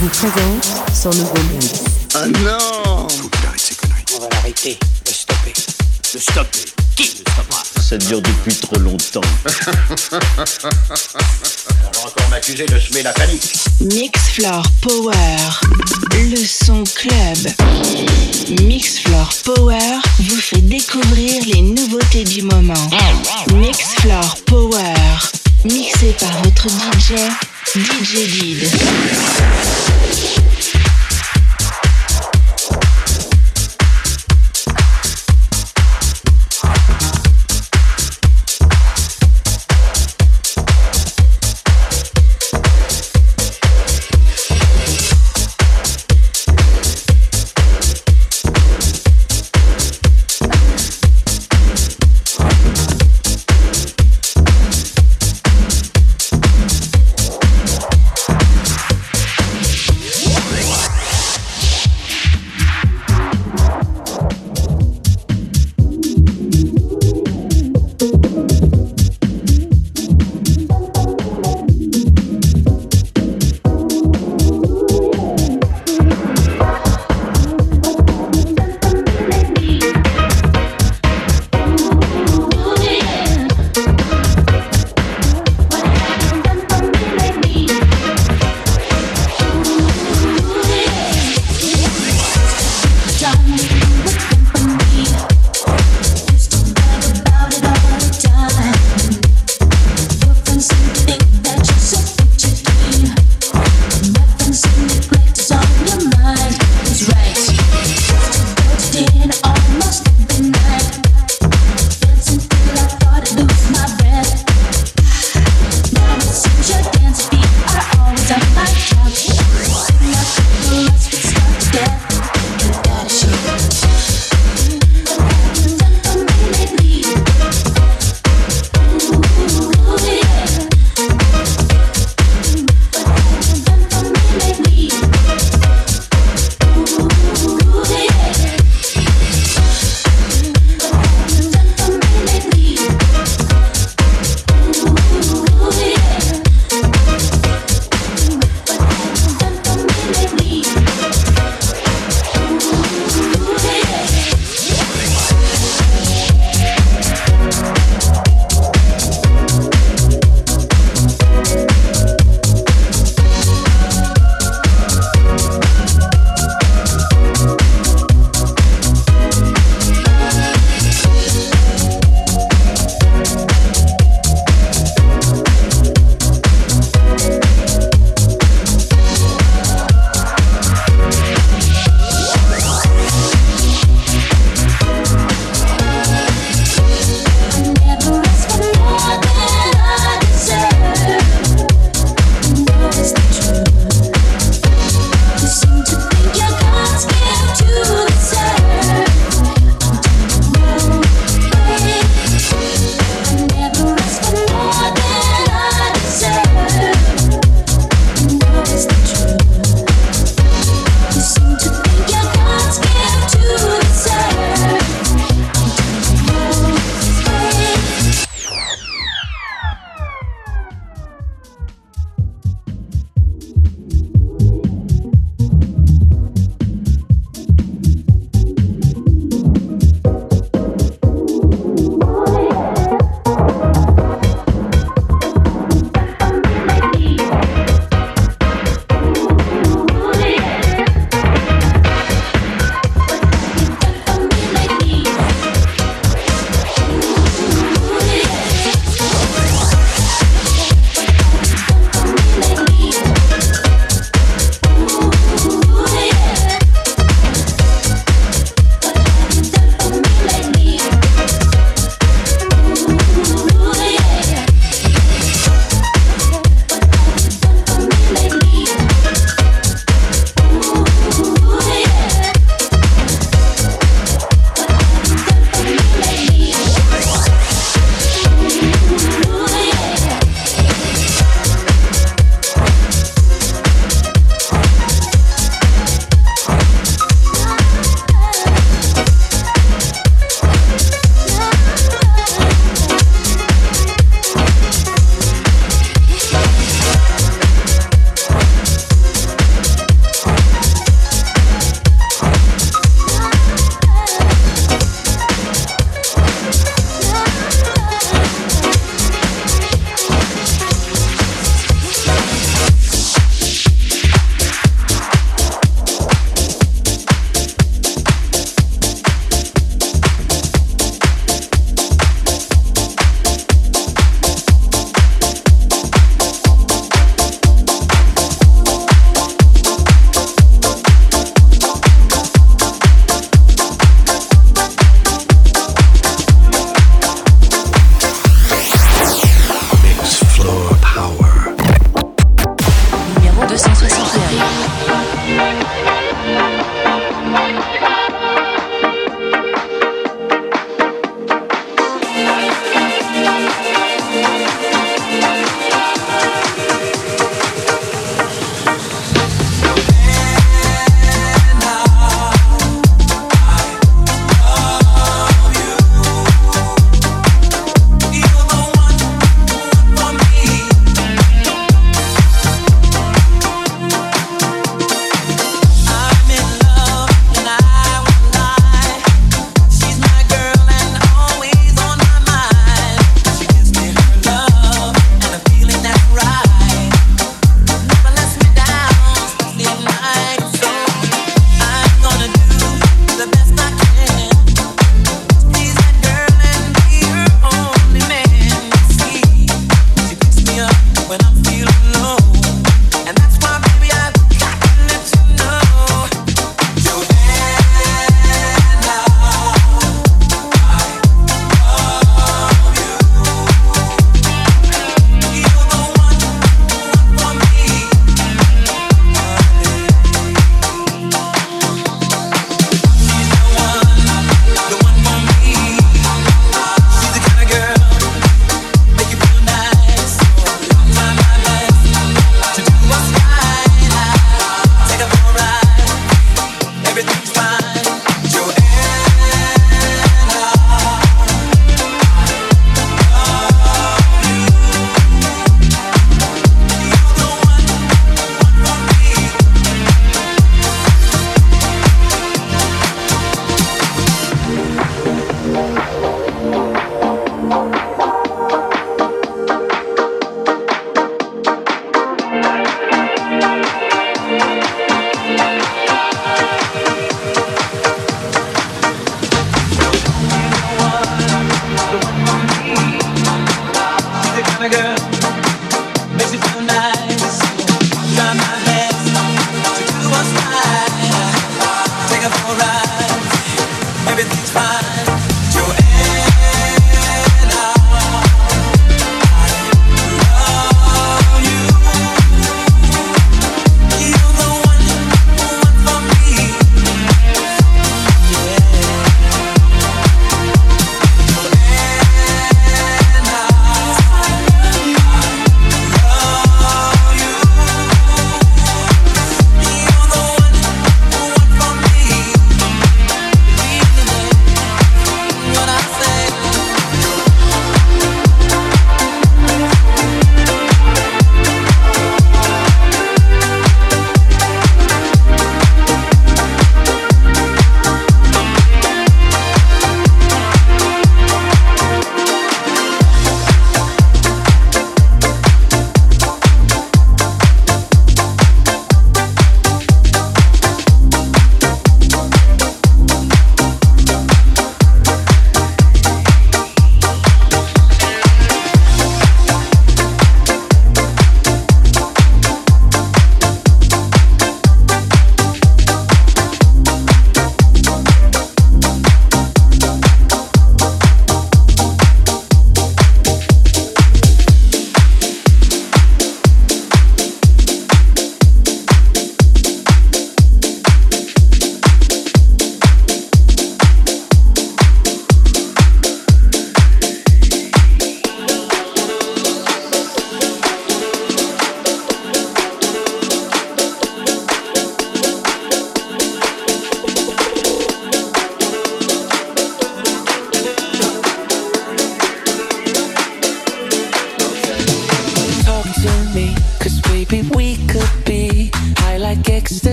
vous présente son nouveau mix. Ah non Faut qu'il arrête ses conneries. On va l'arrêter, le stopper. Le stopper Qui le stoppera Ça dure depuis trop longtemps. On va encore m'accuser de semer la panique. Mix Floor Power, le son club. Mix Floor Power vous fait découvrir les nouveautés du moment. Mix Floor Power, mixé par votre DJ, DJ Did.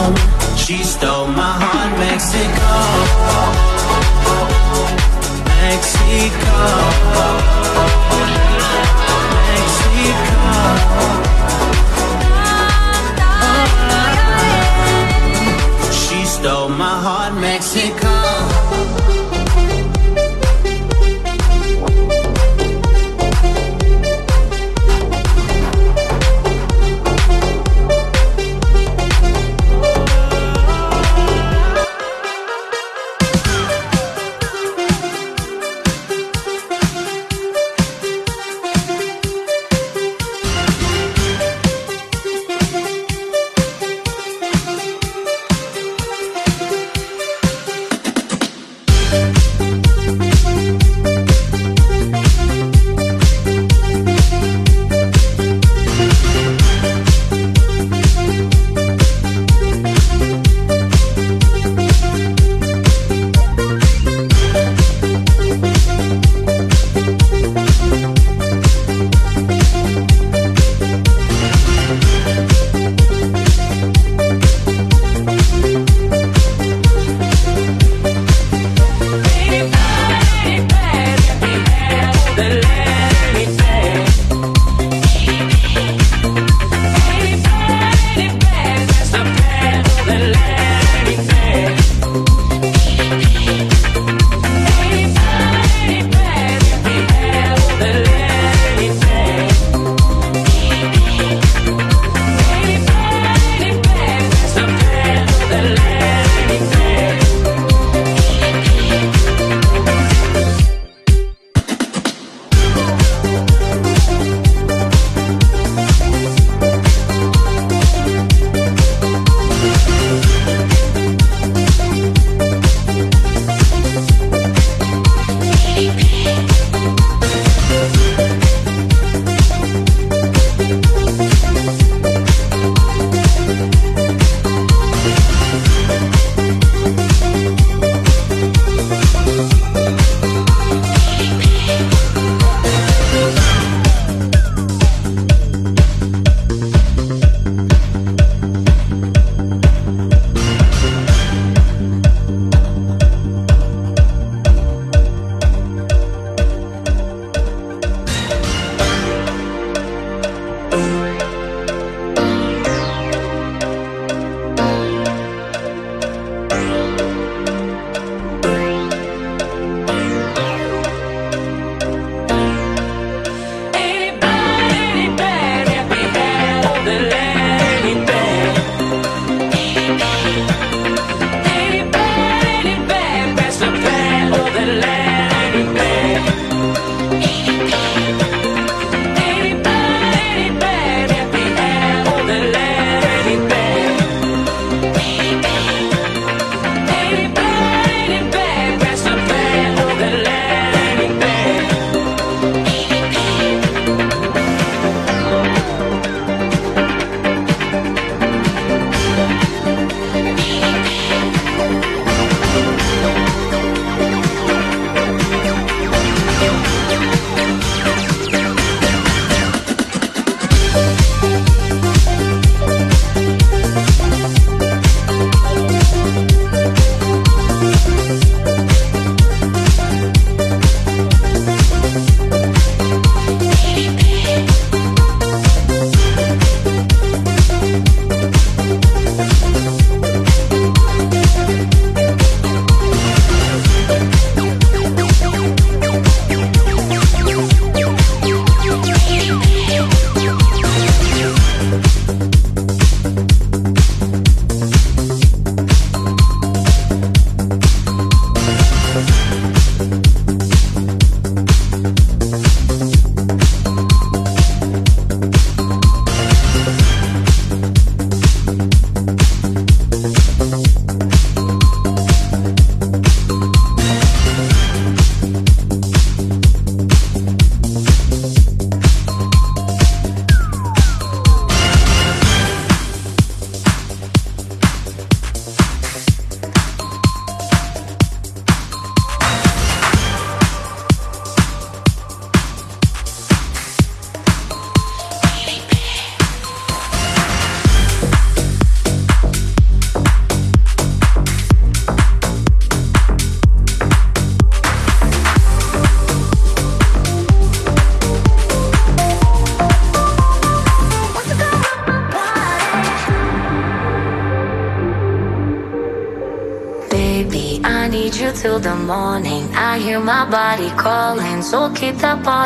Oh. She stole my heart. Mexico.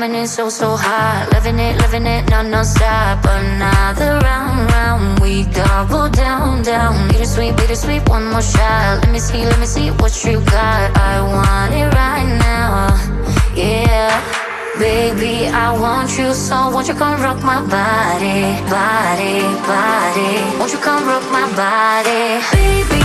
Coming in, so, so hot. Living it, living it, no, no stop. Another round, round. We double down, down. Bittersweet, bittersweet, one more shot. Let me see, let me see what you got. I want it right now. Yeah. Baby, I want you so won't you come rock my body, body, body Won't you come rock my body Baby,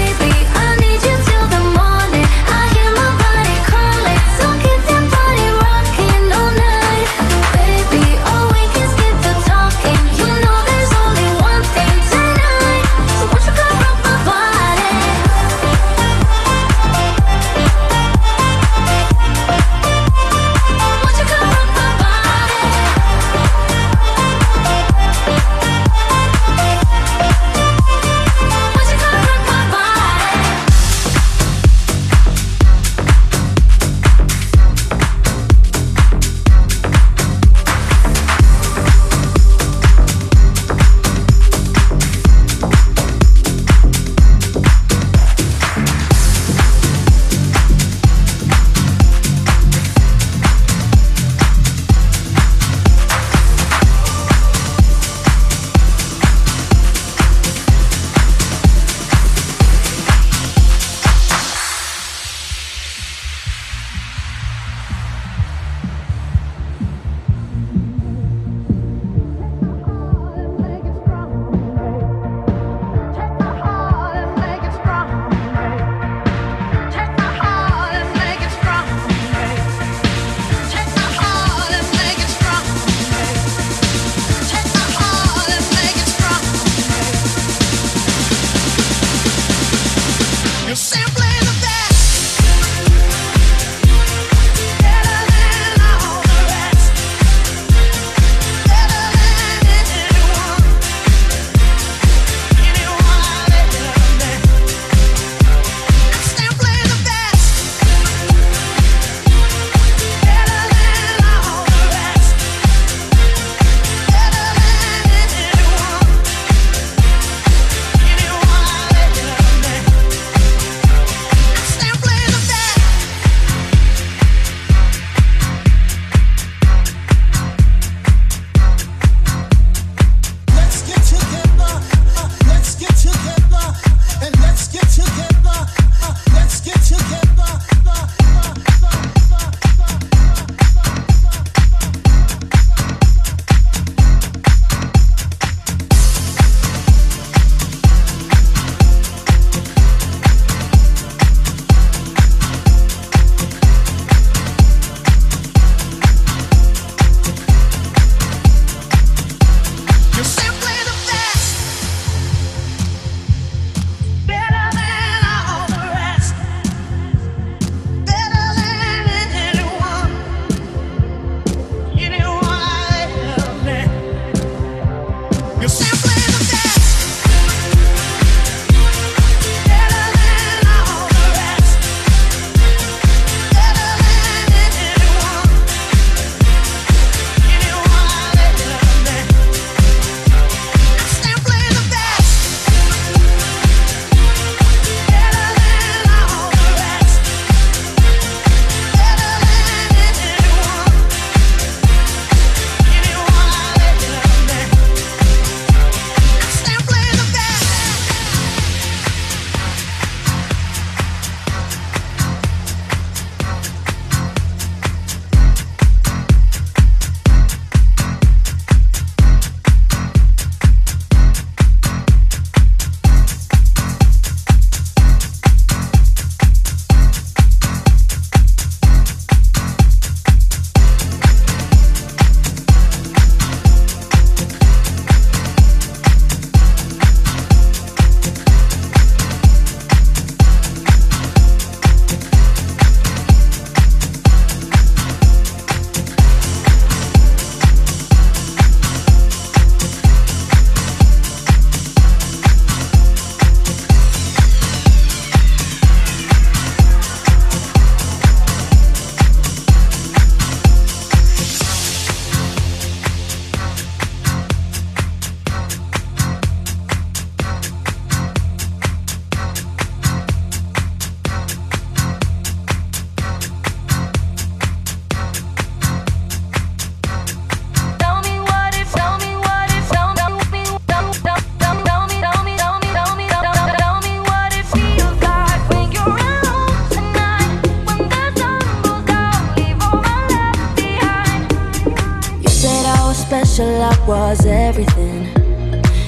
Was everything.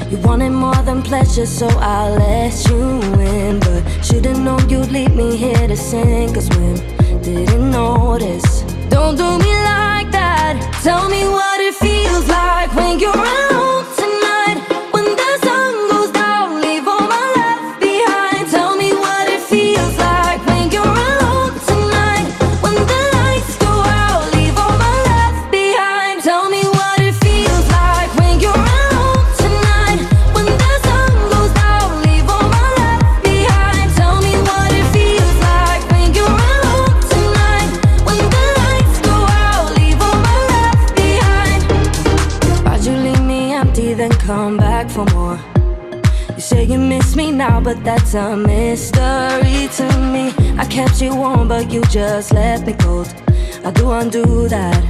You wanted more than pleasure, so I let you in. But should've known you'd leave me here to sink or swim. Didn't notice. Don't do me like that. Tell me what it feels like when you're alone. Now, but that's a mystery to me. I kept you warm, but you just left me cold. I do undo that.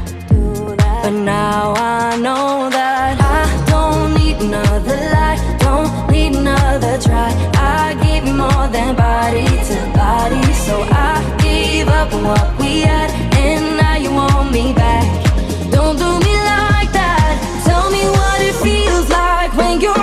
But now I know that I don't need another lie, don't need another try. I give you more than body to body, so I gave up what we had, and now you want me back. Don't do me like when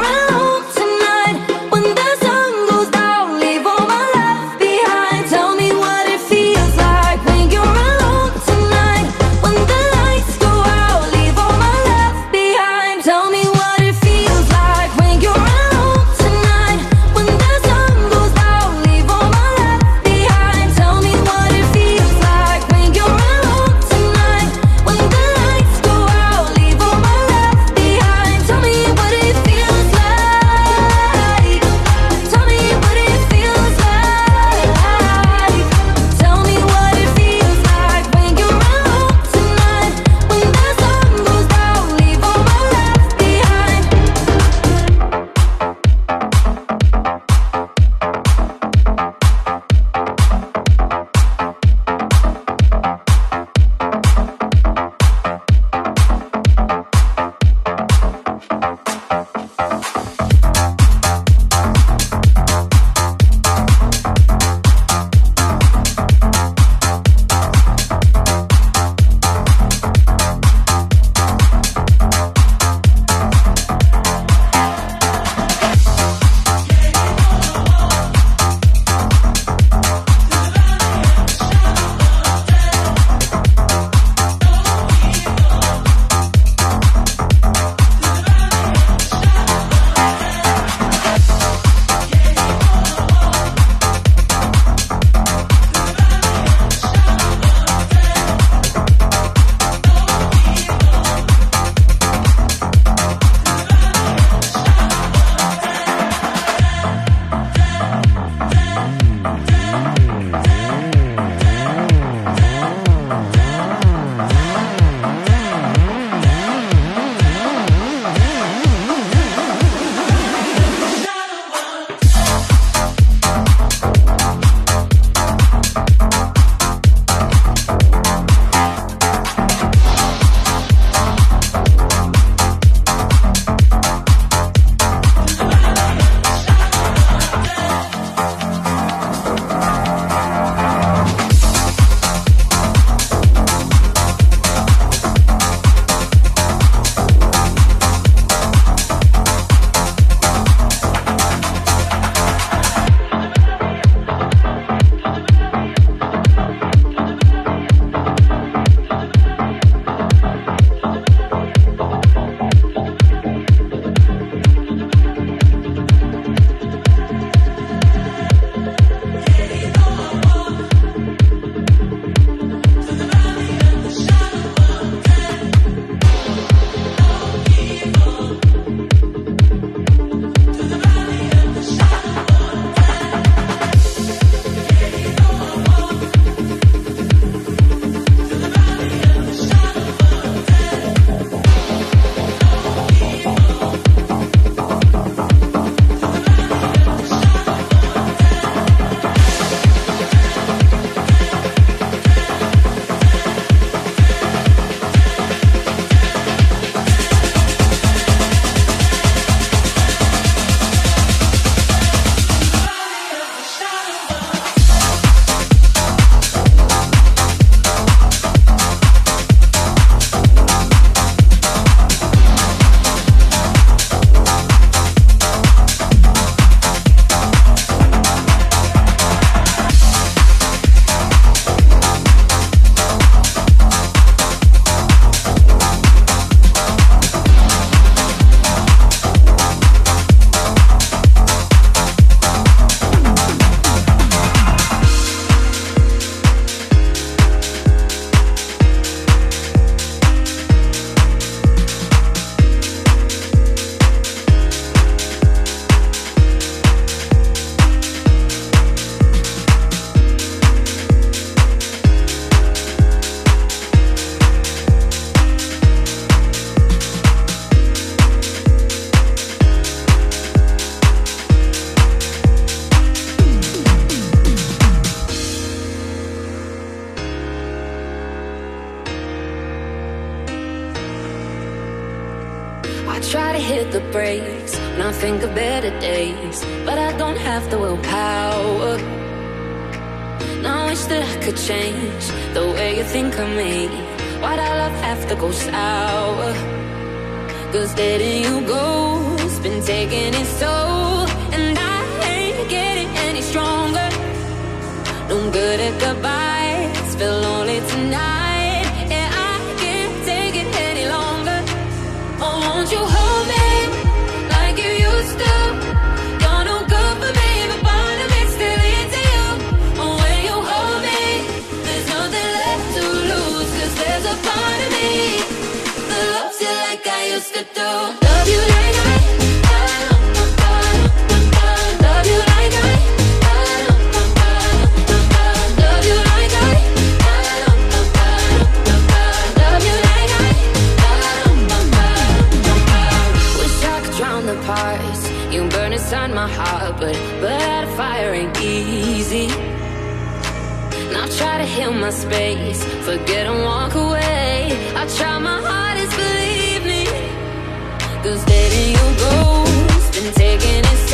feet. Now try to heal my space, forget and walk away. I try my hardest, believe me. Cause dating you go's been taking it.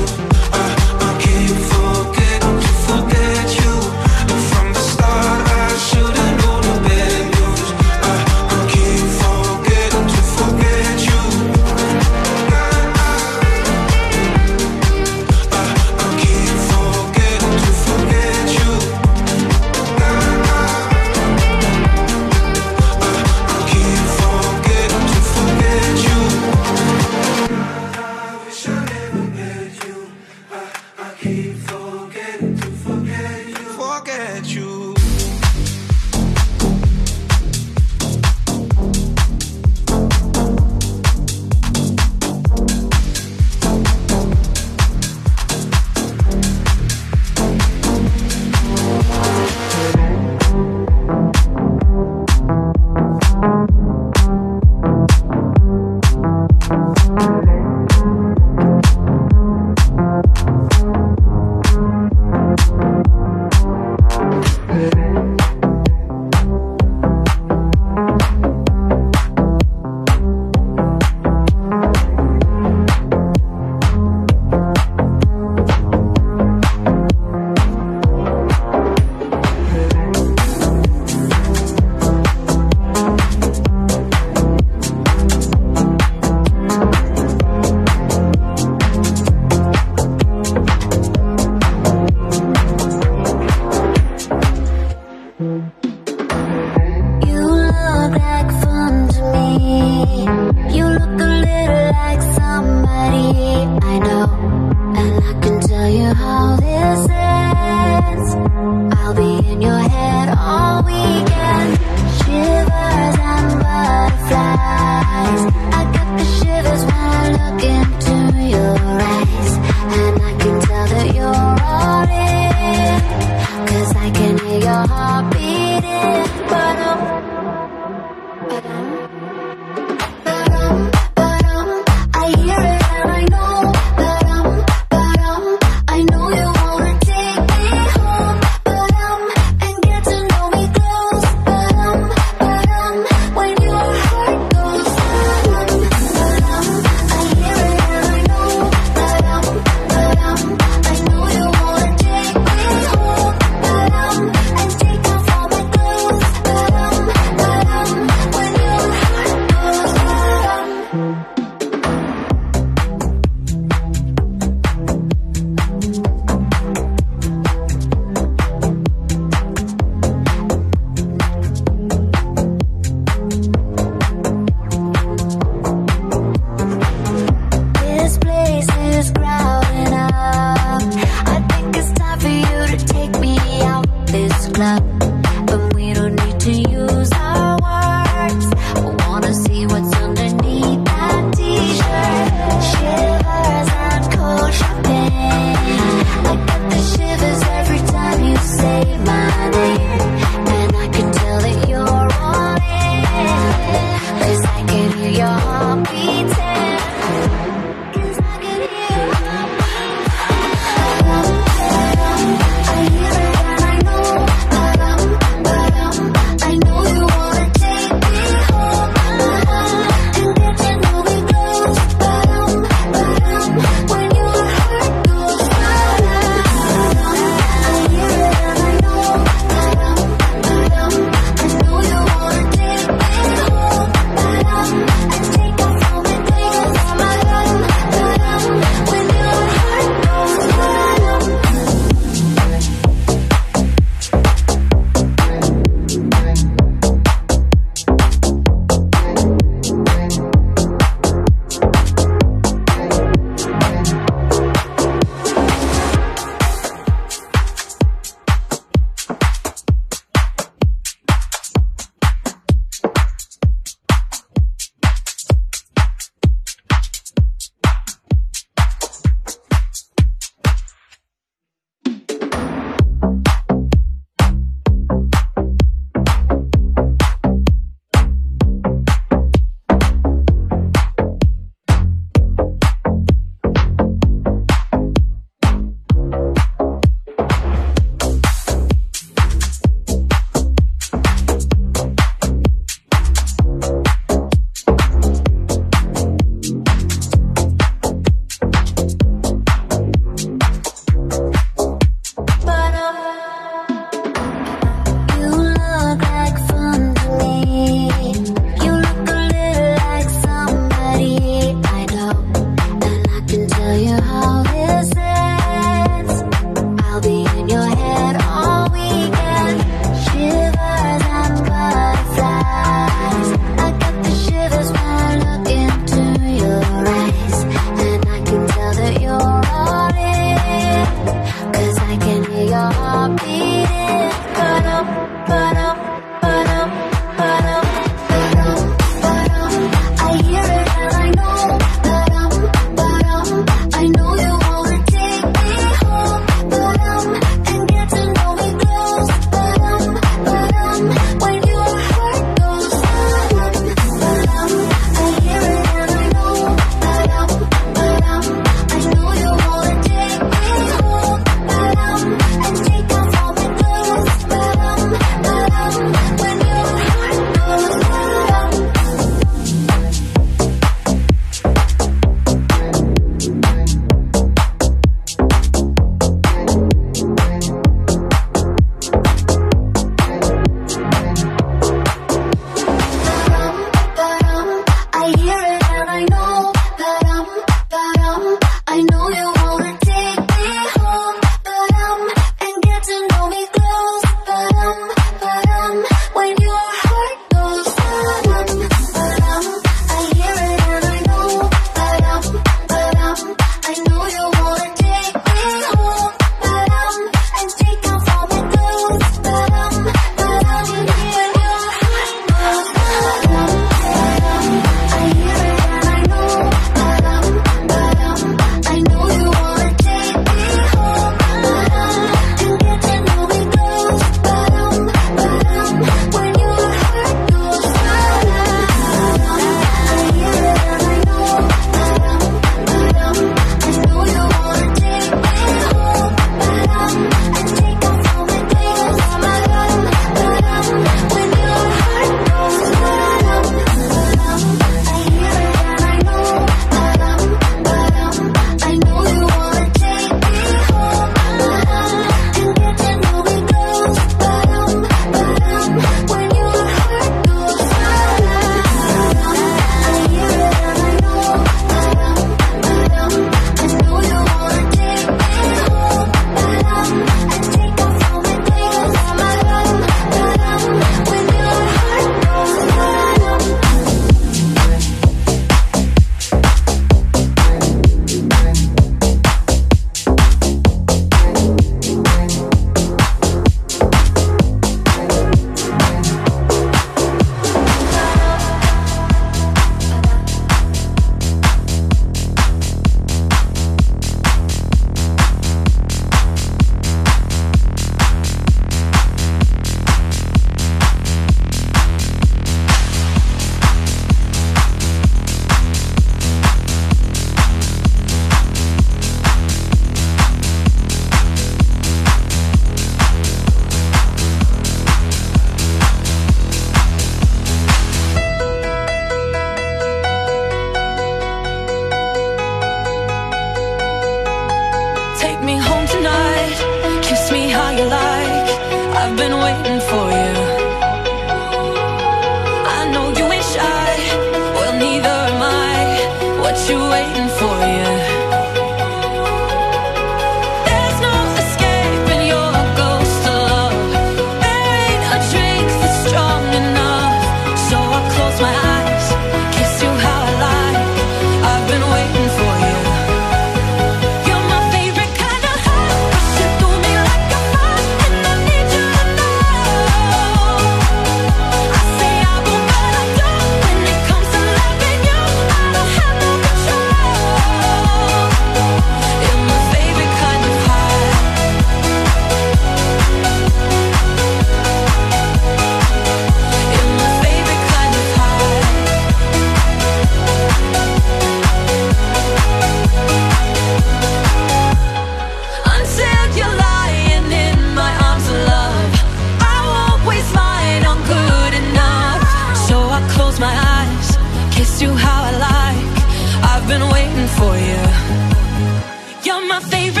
My favorite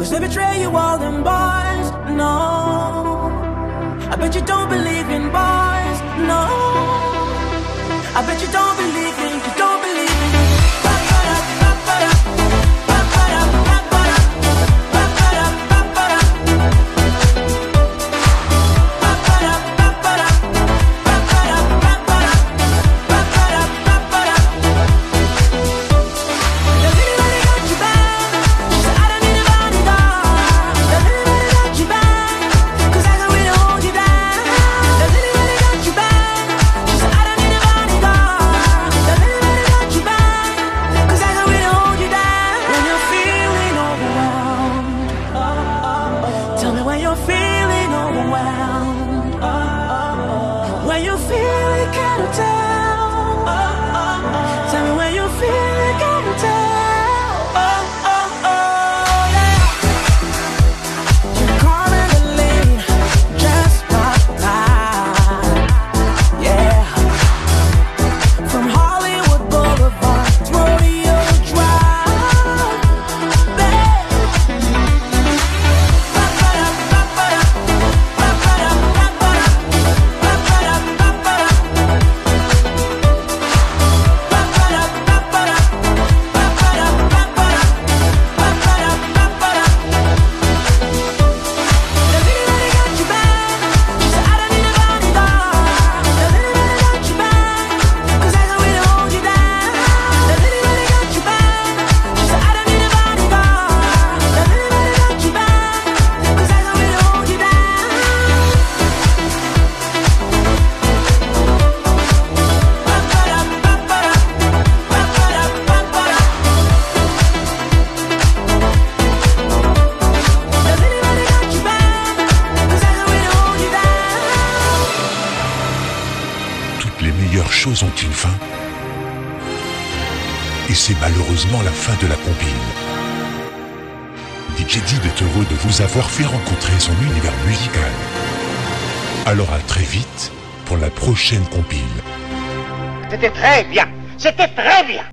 Cause they betray you all them boys. no I bet you don't believe in boys. no I bet you don't C'était très bien. C'était très bien.